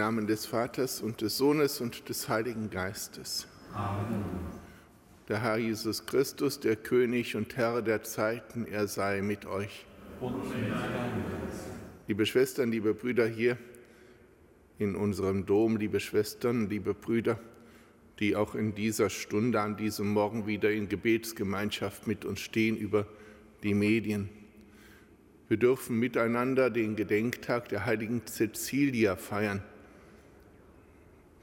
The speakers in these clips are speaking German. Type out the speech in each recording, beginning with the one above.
Namen des Vaters und des Sohnes und des Heiligen Geistes. Amen. Der Herr Jesus Christus, der König und Herr der Zeiten, er sei mit euch. Und mit Liebe Schwestern, liebe Brüder hier in unserem Dom, liebe Schwestern, liebe Brüder, die auch in dieser Stunde, an diesem Morgen wieder in Gebetsgemeinschaft mit uns stehen über die Medien. Wir dürfen miteinander den Gedenktag der heiligen Cecilia feiern.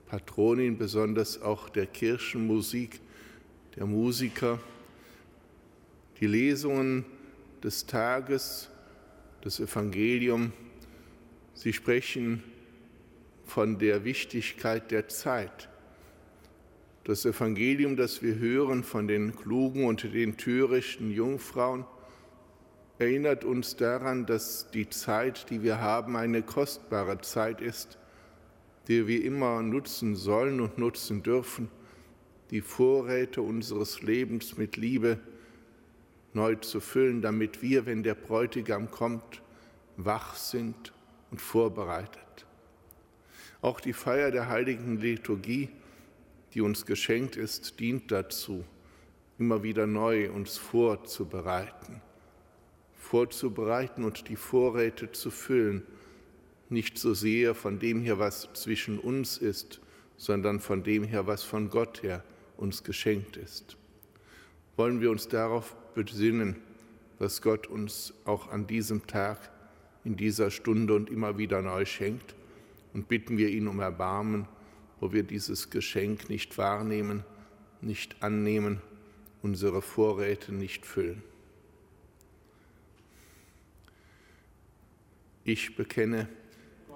Patronin besonders auch der Kirchenmusik, der Musiker. Die Lesungen des Tages, das Evangelium, sie sprechen von der Wichtigkeit der Zeit. Das Evangelium, das wir hören von den klugen und den törichten Jungfrauen, erinnert uns daran, dass die Zeit, die wir haben, eine kostbare Zeit ist, die wir immer nutzen sollen und nutzen dürfen, die Vorräte unseres Lebens mit Liebe neu zu füllen, damit wir, wenn der Bräutigam kommt, wach sind und vorbereitet. Auch die Feier der heiligen Liturgie, die uns geschenkt ist, dient dazu, immer wieder neu uns vorzubereiten vorzubereiten und die Vorräte zu füllen, nicht so sehr von dem her, was zwischen uns ist, sondern von dem her, was von Gott her uns geschenkt ist. Wollen wir uns darauf besinnen, was Gott uns auch an diesem Tag, in dieser Stunde und immer wieder neu schenkt, und bitten wir ihn um Erbarmen, wo wir dieses Geschenk nicht wahrnehmen, nicht annehmen, unsere Vorräte nicht füllen. Ich bekenne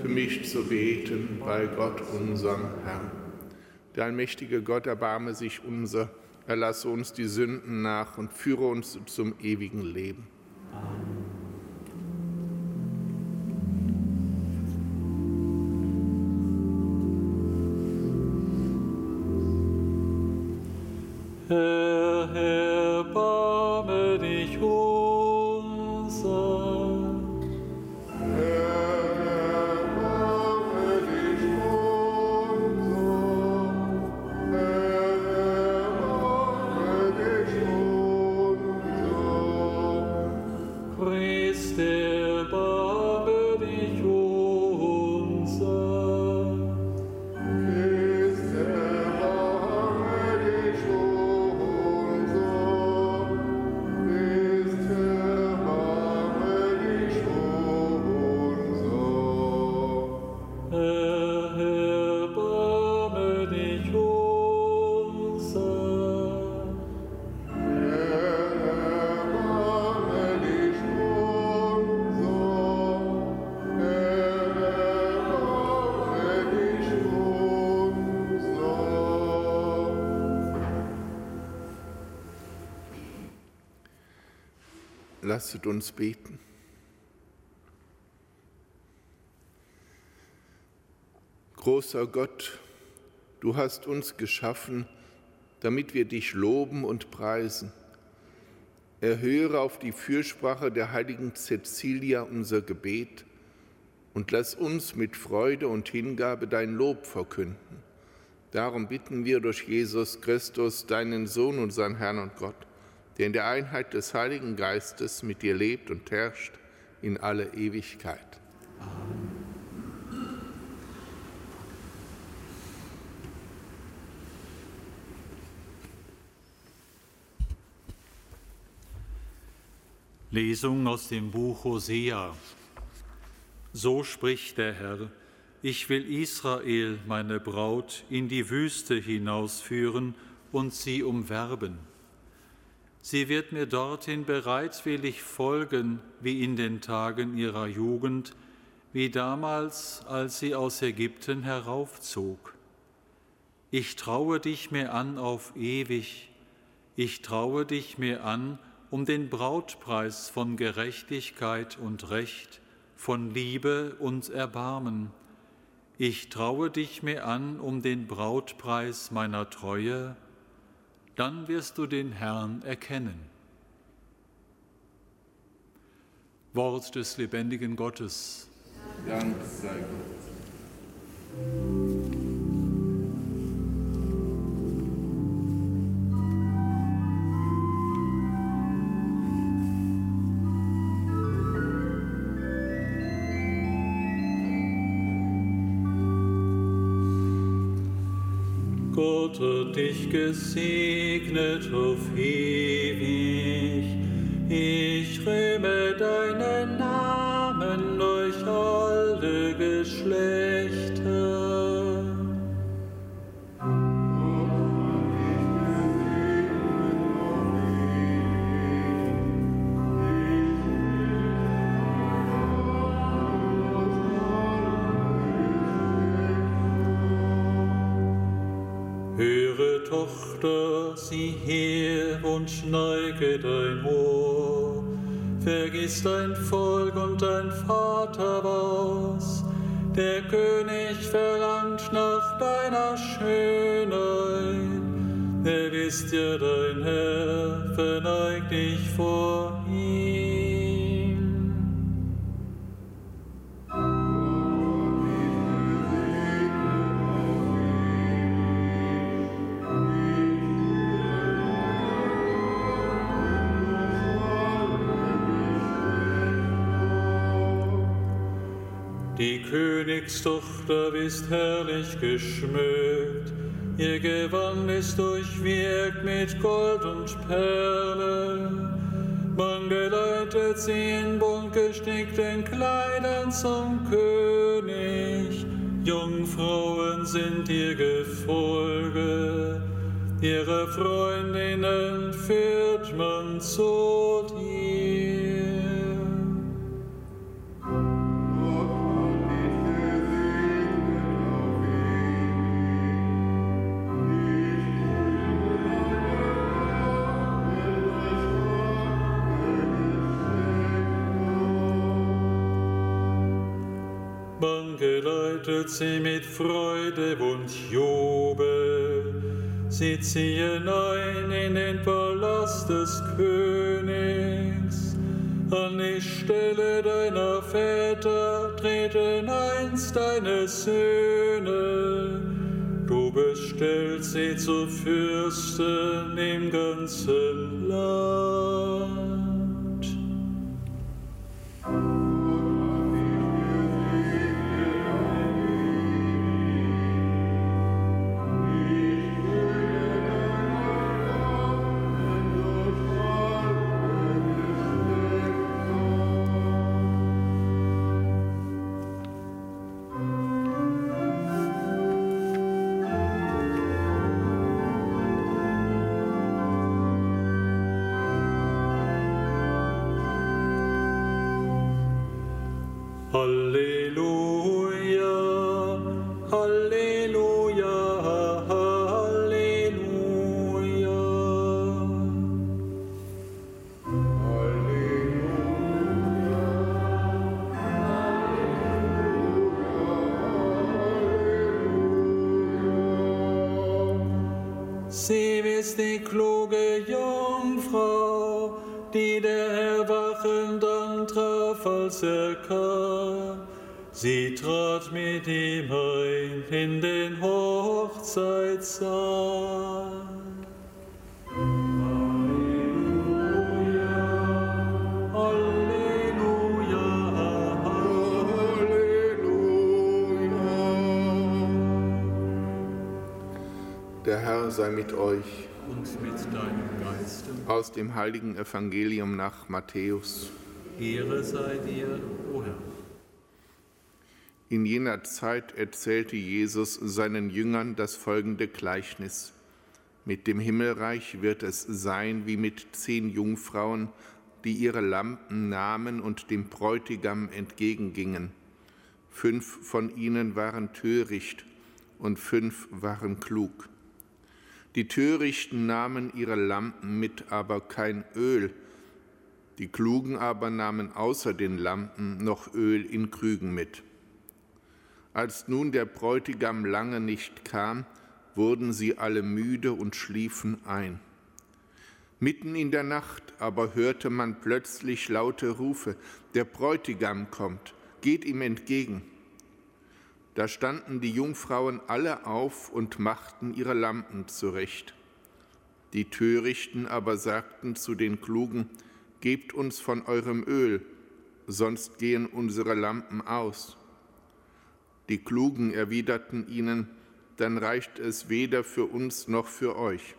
für mich zu beten bei Gott, unserem Herrn. Der allmächtige Gott erbarme sich unser, erlasse uns die Sünden nach und führe uns zum ewigen Leben. Amen. Lasset uns beten. Großer Gott, du hast uns geschaffen, damit wir dich loben und preisen. Erhöre auf die Fürsprache der heiligen Cecilia unser Gebet und lass uns mit Freude und Hingabe dein Lob verkünden. Darum bitten wir durch Jesus Christus, deinen Sohn, unseren Herrn und Gott der in der Einheit des Heiligen Geistes mit dir lebt und herrscht in alle Ewigkeit. Amen. Lesung aus dem Buch Hosea. So spricht der Herr, ich will Israel, meine Braut, in die Wüste hinausführen und sie umwerben Sie wird mir dorthin bereitwillig folgen, wie in den Tagen ihrer Jugend, wie damals, als sie aus Ägypten heraufzog. Ich traue dich mir an auf ewig, ich traue dich mir an um den Brautpreis von Gerechtigkeit und Recht, von Liebe und Erbarmen. Ich traue dich mir an um den Brautpreis meiner Treue, dann wirst du den Herrn erkennen. Wort des lebendigen Gottes. Dank sei Gott. Hat dich gesegnet auf ewig. Ich rühme deinen Namen Tochter, sieh her und neige dein Ohr. Vergiss dein Volk und dein Vater was. Der König verlangt nach deiner Schönheit. Er ist ja dein Herr, verneig dich vor Königstochter ist herrlich geschmückt, ihr Gewand ist durchwirkt mit Gold und Perlen. Man geleitet sie in bunt gestickten Kleidern zum König. Jungfrauen sind ihr Gefolge, ihre Freundinnen führt man zu geleitet sie mit Freude und Jubel. Sie ziehen ein in den Palast des Königs. An die Stelle deiner Väter treten einst deine Söhne. Du bestellst sie zu Fürsten im ganzen Land. In den Hochzeitssaal. Halleluja, Der Herr sei mit euch. und mit deinem Geiste. Aus dem heiligen Evangelium nach Matthäus. Ehre sei dir, o Herr. In jener Zeit erzählte Jesus seinen Jüngern das folgende Gleichnis. Mit dem Himmelreich wird es sein wie mit zehn Jungfrauen, die ihre Lampen nahmen und dem Bräutigam entgegengingen. fünf von ihnen waren töricht und fünf waren klug. Die Törichten nahmen ihre Lampen mit, aber kein Öl. Die Klugen aber nahmen außer den Lampen noch Öl in Krügen mit. Als nun der Bräutigam lange nicht kam, wurden sie alle müde und schliefen ein. Mitten in der Nacht aber hörte man plötzlich laute Rufe, der Bräutigam kommt, geht ihm entgegen. Da standen die Jungfrauen alle auf und machten ihre Lampen zurecht. Die Törichten aber sagten zu den Klugen, Gebt uns von eurem Öl, sonst gehen unsere Lampen aus. Die Klugen erwiderten ihnen, dann reicht es weder für uns noch für euch.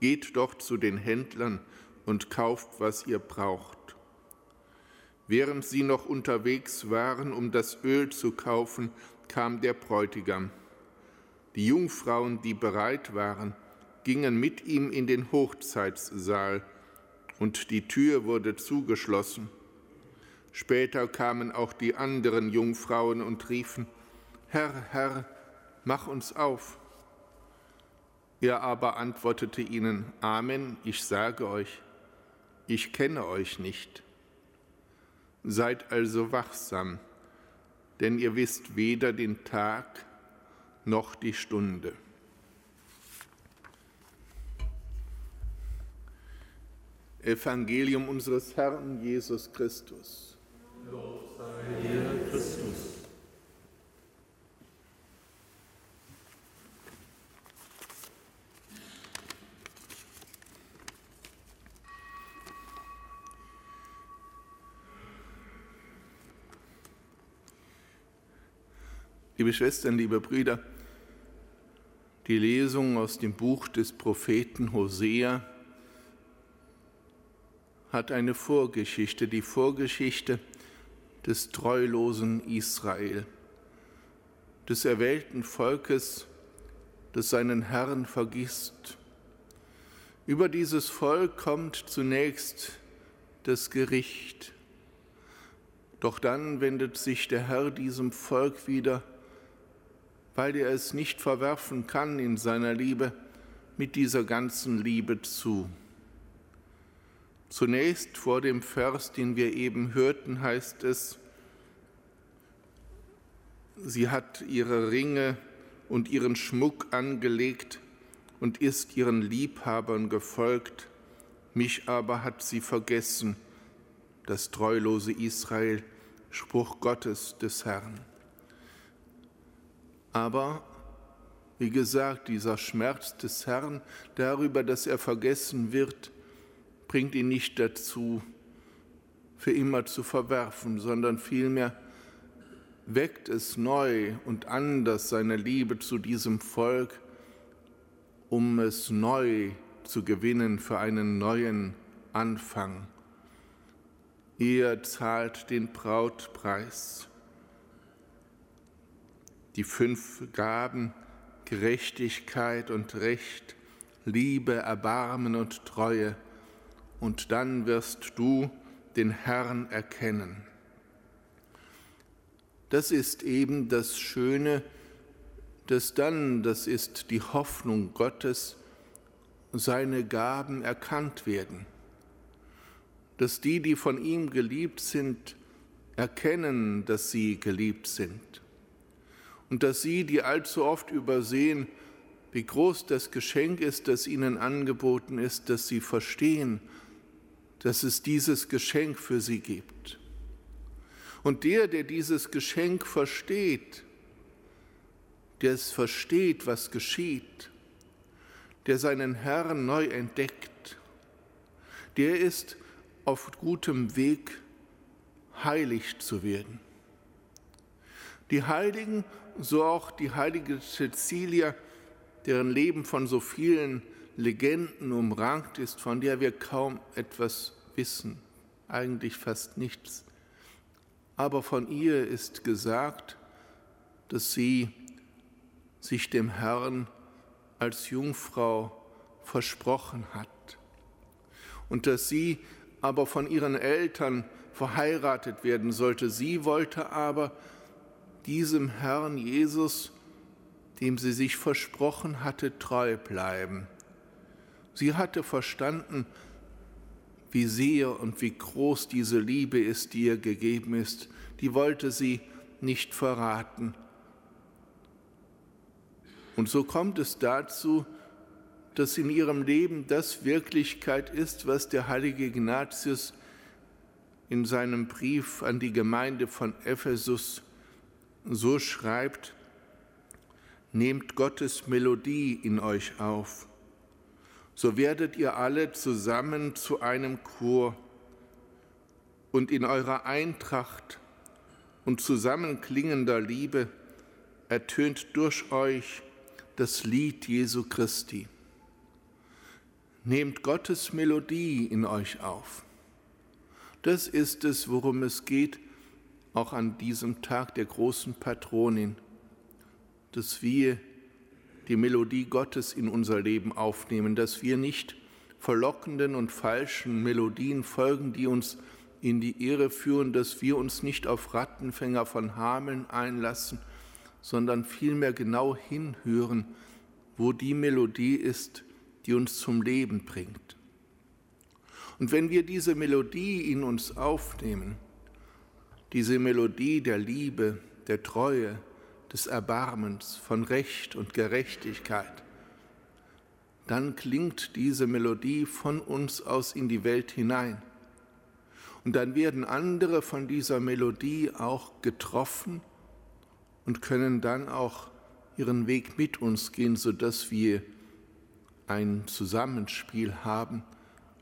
Geht doch zu den Händlern und kauft, was ihr braucht. Während sie noch unterwegs waren, um das Öl zu kaufen, kam der Bräutigam. Die Jungfrauen, die bereit waren, gingen mit ihm in den Hochzeitssaal, und die Tür wurde zugeschlossen. Später kamen auch die anderen Jungfrauen und riefen, Herr, Herr, mach uns auf. Er aber antwortete ihnen, Amen, ich sage euch, ich kenne euch nicht. Seid also wachsam, denn ihr wisst weder den Tag noch die Stunde. Evangelium unseres Herrn Jesus Christus. Liebe Schwestern, liebe Brüder, die Lesung aus dem Buch des Propheten Hosea hat eine Vorgeschichte, die Vorgeschichte des treulosen Israel, des erwählten Volkes, das seinen Herrn vergisst. Über dieses Volk kommt zunächst das Gericht. Doch dann wendet sich der Herr diesem Volk wieder weil er es nicht verwerfen kann in seiner Liebe, mit dieser ganzen Liebe zu. Zunächst vor dem Vers, den wir eben hörten, heißt es, sie hat ihre Ringe und ihren Schmuck angelegt und ist ihren Liebhabern gefolgt, mich aber hat sie vergessen, das treulose Israel, Spruch Gottes des Herrn. Aber, wie gesagt, dieser Schmerz des Herrn darüber, dass er vergessen wird, bringt ihn nicht dazu, für immer zu verwerfen, sondern vielmehr weckt es neu und anders seine Liebe zu diesem Volk, um es neu zu gewinnen für einen neuen Anfang. Er zahlt den Brautpreis die fünf Gaben Gerechtigkeit und Recht, Liebe, Erbarmen und Treue, und dann wirst du den Herrn erkennen. Das ist eben das Schöne, dass dann, das ist die Hoffnung Gottes, seine Gaben erkannt werden, dass die, die von ihm geliebt sind, erkennen, dass sie geliebt sind und dass sie, die allzu oft übersehen, wie groß das Geschenk ist, das ihnen angeboten ist, dass sie verstehen, dass es dieses Geschenk für sie gibt. Und der, der dieses Geschenk versteht, der es versteht, was geschieht, der seinen Herrn neu entdeckt, der ist auf gutem Weg, heilig zu werden. Die Heiligen so auch die heilige Cecilia, deren Leben von so vielen Legenden umrankt ist, von der wir kaum etwas wissen, eigentlich fast nichts. Aber von ihr ist gesagt, dass sie sich dem Herrn als Jungfrau versprochen hat und dass sie aber von ihren Eltern verheiratet werden sollte. Sie wollte aber diesem Herrn Jesus, dem sie sich versprochen hatte, treu bleiben. Sie hatte verstanden, wie sehr und wie groß diese Liebe ist, die ihr gegeben ist. Die wollte sie nicht verraten. Und so kommt es dazu, dass in ihrem Leben das Wirklichkeit ist, was der heilige Ignatius in seinem Brief an die Gemeinde von Ephesus so schreibt, nehmt Gottes Melodie in euch auf, so werdet ihr alle zusammen zu einem Chor und in eurer Eintracht und zusammenklingender Liebe ertönt durch euch das Lied Jesu Christi. Nehmt Gottes Melodie in euch auf. Das ist es, worum es geht, auch an diesem Tag der großen Patronin, dass wir die Melodie Gottes in unser Leben aufnehmen, dass wir nicht verlockenden und falschen Melodien folgen, die uns in die Irre führen, dass wir uns nicht auf Rattenfänger von Hameln einlassen, sondern vielmehr genau hinhören, wo die Melodie ist, die uns zum Leben bringt. Und wenn wir diese Melodie in uns aufnehmen, diese Melodie der Liebe, der Treue, des Erbarmens, von Recht und Gerechtigkeit, dann klingt diese Melodie von uns aus in die Welt hinein. Und dann werden andere von dieser Melodie auch getroffen und können dann auch ihren Weg mit uns gehen, sodass wir ein Zusammenspiel haben,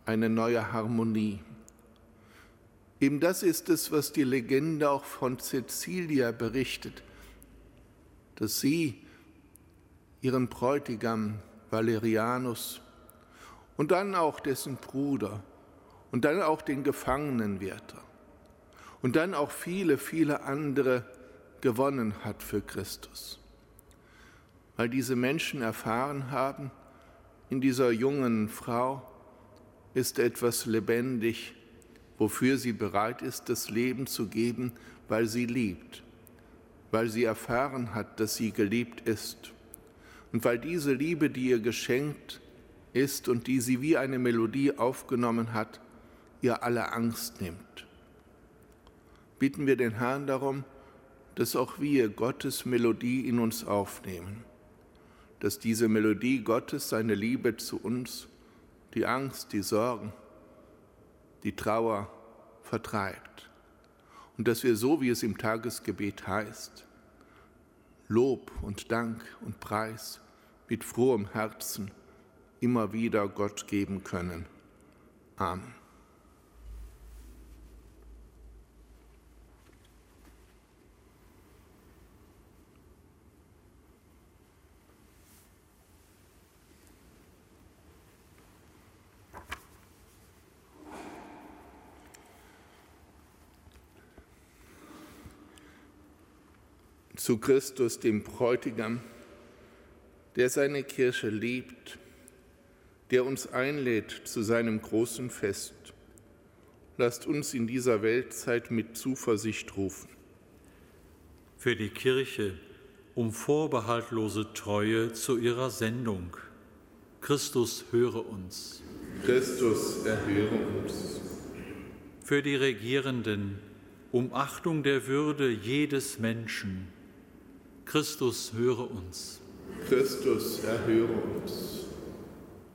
eine neue Harmonie. Eben das ist es, was die Legende auch von Cecilia berichtet, dass sie ihren Bräutigam Valerianus und dann auch dessen Bruder und dann auch den Gefangenenwärter und dann auch viele, viele andere gewonnen hat für Christus. Weil diese Menschen erfahren haben, in dieser jungen Frau ist etwas lebendig, wofür sie bereit ist, das Leben zu geben, weil sie liebt, weil sie erfahren hat, dass sie geliebt ist und weil diese Liebe, die ihr geschenkt ist und die sie wie eine Melodie aufgenommen hat, ihr alle Angst nimmt. Bitten wir den Herrn darum, dass auch wir Gottes Melodie in uns aufnehmen, dass diese Melodie Gottes, seine Liebe zu uns, die Angst, die Sorgen, die Trauer vertreibt. Und dass wir so, wie es im Tagesgebet heißt, Lob und Dank und Preis mit frohem Herzen immer wieder Gott geben können. Amen. Zu Christus, dem Bräutigam, der seine Kirche liebt, der uns einlädt zu seinem großen Fest. Lasst uns in dieser Weltzeit mit Zuversicht rufen. Für die Kirche um vorbehaltlose Treue zu ihrer Sendung. Christus höre uns. Christus erhöre uns. Für die Regierenden um Achtung der Würde jedes Menschen Christus, höre uns. Christus, erhöre uns.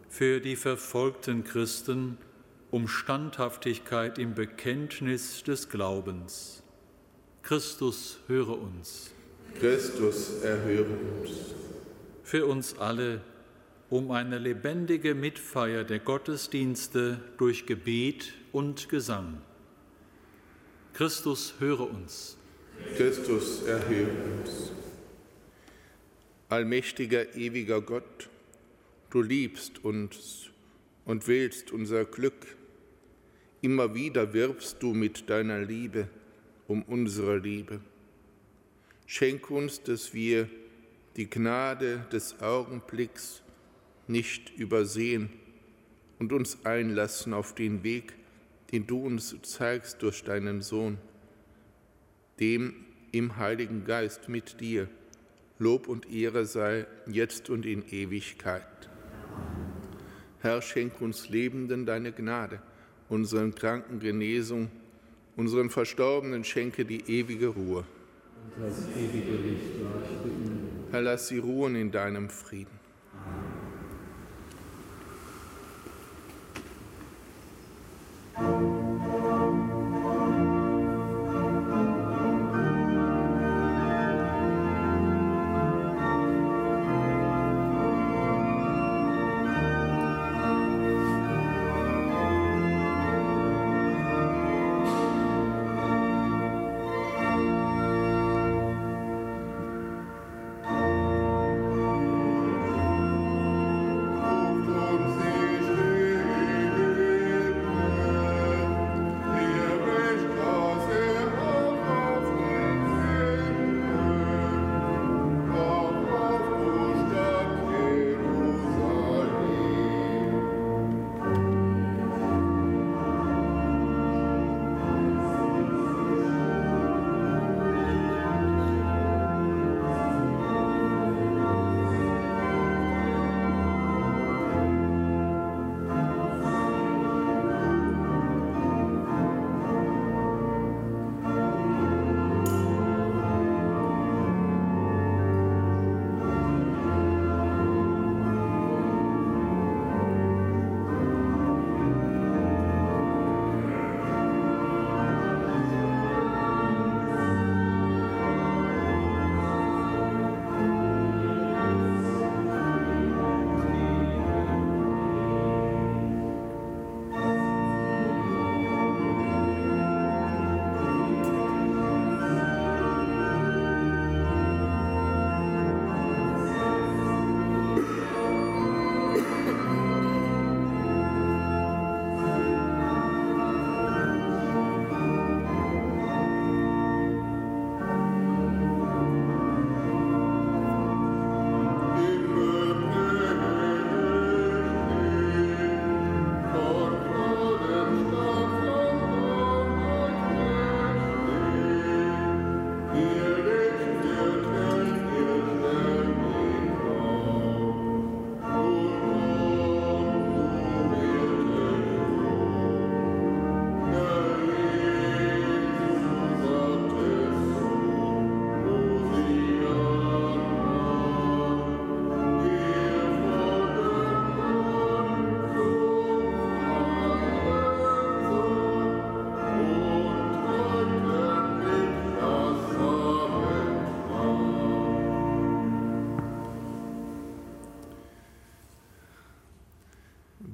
Für die verfolgten Christen um Standhaftigkeit im Bekenntnis des Glaubens. Christus, höre uns. Christus, erhöre uns. Für uns alle um eine lebendige Mitfeier der Gottesdienste durch Gebet und Gesang. Christus, höre uns. Christus, erhöre uns. Allmächtiger, ewiger Gott, du liebst uns und willst unser Glück. Immer wieder wirbst du mit deiner Liebe um unsere Liebe. Schenk uns, dass wir die Gnade des Augenblicks nicht übersehen und uns einlassen auf den Weg, den du uns zeigst durch deinen Sohn, dem im Heiligen Geist mit dir. Lob und Ehre sei jetzt und in Ewigkeit. Herr, schenk uns Lebenden deine Gnade, unseren Kranken Genesung, unseren Verstorbenen schenke die ewige Ruhe. Und das ewige Licht leuchte ihnen. Herr, lass sie ruhen in deinem Frieden.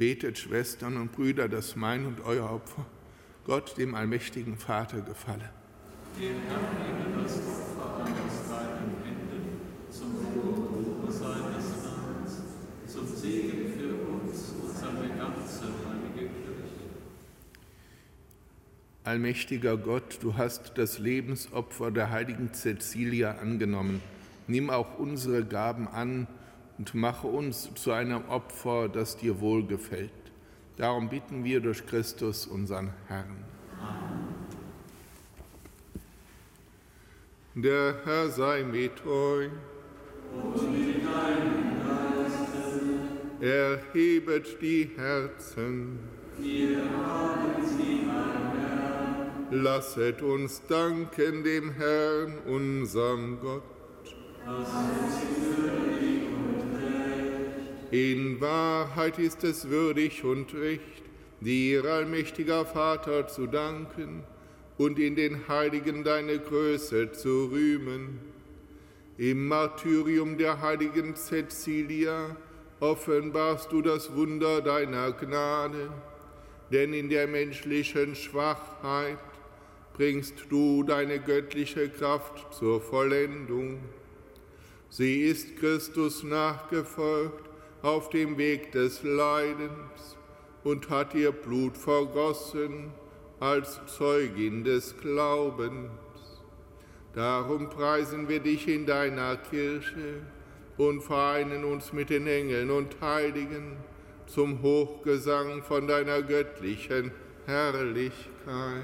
Betet, Schwestern und Brüder, dass mein und euer Opfer Gott, dem allmächtigen Vater, gefalle. Den Herrn nehme das Opfer aus deinen Händen zum Lob und Ruhe seines Namens, zum Segen für uns und seine ganze heilige Kirche. Allmächtiger Gott, du hast das Lebensopfer der heiligen Cäcilia angenommen. Nimm auch unsere Gaben an und mache uns zu einem Opfer, das dir wohlgefällt. Darum bitten wir durch Christus, unseren Herrn. Amen. Der Herr sei mit euch. Und mit deinem Geiste. Erhebet die Herzen. Wir haben sie, mein Herr. Lasset uns danken dem Herrn, unserem Gott. Das ist in Wahrheit ist es würdig und recht, dir, allmächtiger Vater, zu danken und in den Heiligen deine Größe zu rühmen. Im Martyrium der heiligen Cecilia offenbarst du das Wunder deiner Gnade, denn in der menschlichen Schwachheit bringst du deine göttliche Kraft zur Vollendung. Sie ist Christus nachgefolgt auf dem Weg des Leidens und hat ihr Blut vergossen als Zeugin des Glaubens. Darum preisen wir dich in deiner Kirche und vereinen uns mit den Engeln und Heiligen zum Hochgesang von deiner göttlichen Herrlichkeit.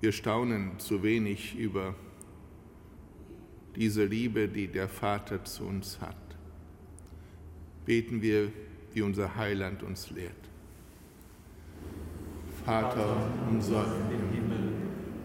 Wir staunen zu wenig über diese Liebe, die der Vater zu uns hat. Beten wir, wie unser Heiland uns lehrt. Vater unser im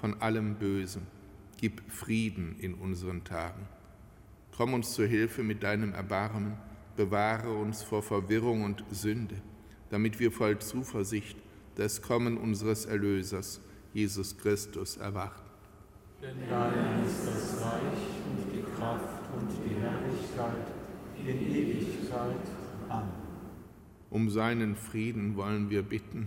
von allem Bösen. Gib Frieden in unseren Tagen. Komm uns zu Hilfe mit deinem Erbarmen, bewahre uns vor Verwirrung und Sünde, damit wir voll Zuversicht das Kommen unseres Erlösers, Jesus Christus, erwarten. Denn dein ist das Reich und die Kraft und die Herrlichkeit in Ewigkeit. Amen. Um seinen Frieden wollen wir bitten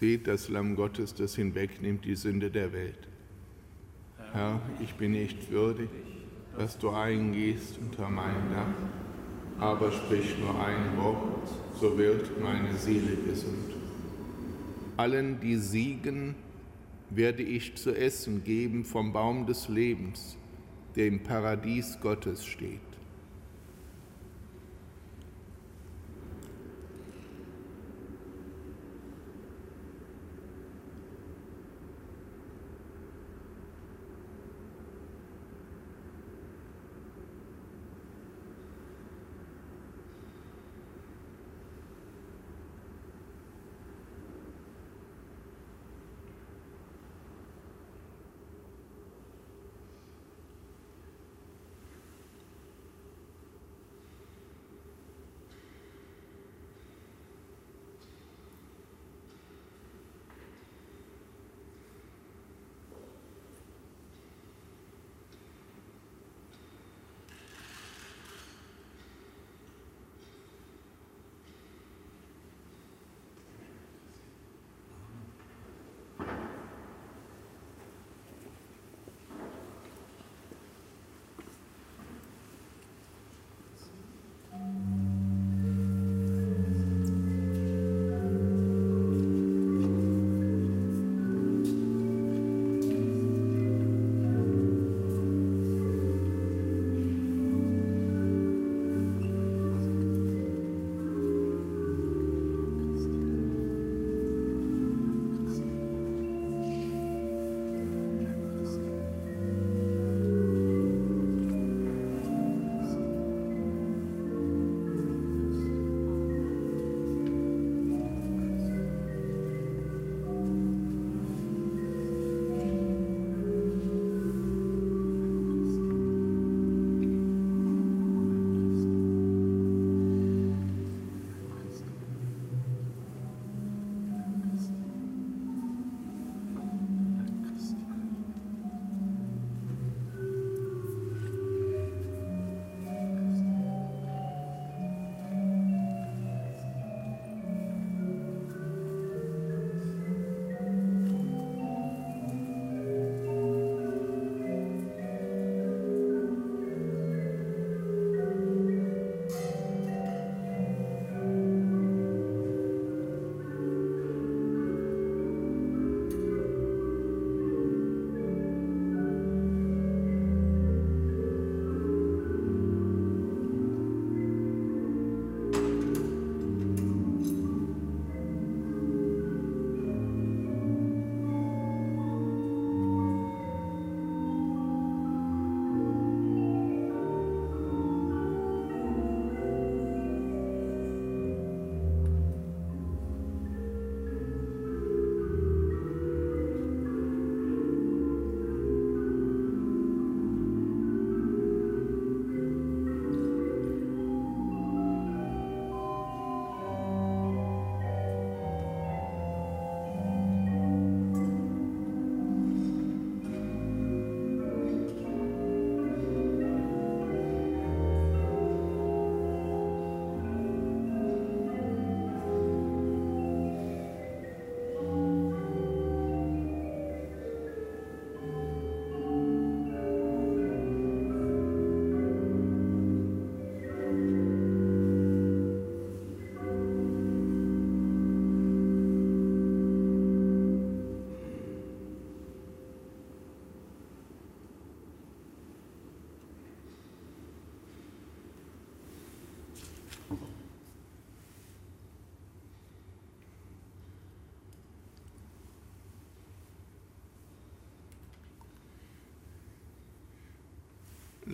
Seht das Lamm Gottes, das hinwegnimmt die Sünde der Welt. Herr, ich bin nicht würdig, dass du eingehst unter mein Dach, aber sprich nur ein Wort, so wird meine Seele gesund. Allen, die siegen, werde ich zu essen geben vom Baum des Lebens, der im Paradies Gottes steht.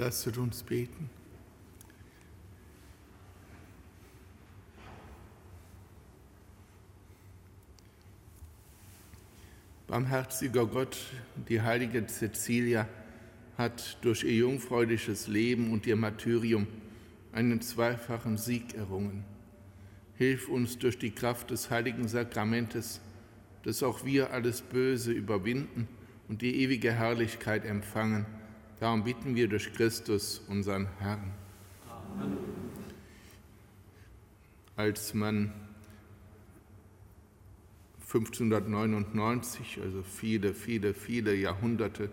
Lasset uns beten. Barmherziger Gott, die heilige Cecilia hat durch ihr jungfräuliches Leben und ihr Martyrium einen zweifachen Sieg errungen. Hilf uns durch die Kraft des heiligen Sakramentes, dass auch wir alles Böse überwinden und die ewige Herrlichkeit empfangen. Darum bitten wir durch Christus, unseren Herrn. Amen. Als man 1599, also viele, viele, viele Jahrhunderte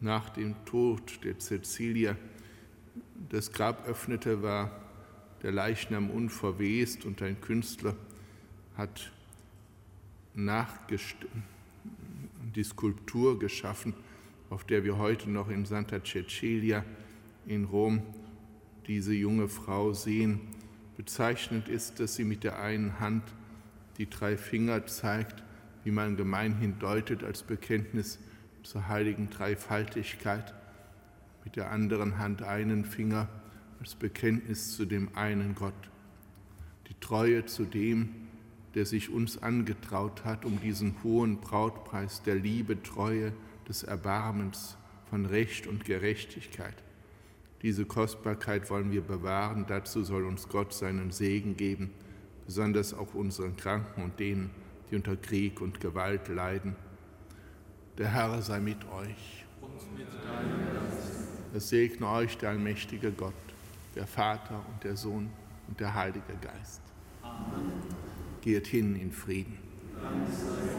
nach dem Tod der Cecilia, das Grab öffnete, war der Leichnam unverwest und ein Künstler hat die Skulptur geschaffen, auf der wir heute noch in Santa Cecilia in Rom diese junge Frau sehen. Bezeichnend ist, dass sie mit der einen Hand die drei Finger zeigt, wie man gemeinhin deutet als Bekenntnis zur heiligen Dreifaltigkeit, mit der anderen Hand einen Finger als Bekenntnis zu dem einen Gott, die Treue zu dem, der sich uns angetraut hat, um diesen hohen Brautpreis der Liebe, Treue, des Erbarmens, von Recht und Gerechtigkeit. Diese Kostbarkeit wollen wir bewahren, dazu soll uns Gott seinen Segen geben besonders auch unseren Kranken und denen, die unter Krieg und Gewalt leiden. Der Herr sei mit euch. Und mit es segne euch der allmächtige Gott, der Vater und der Sohn und der Heilige Geist. Amen. Geht hin in Frieden. Dank sei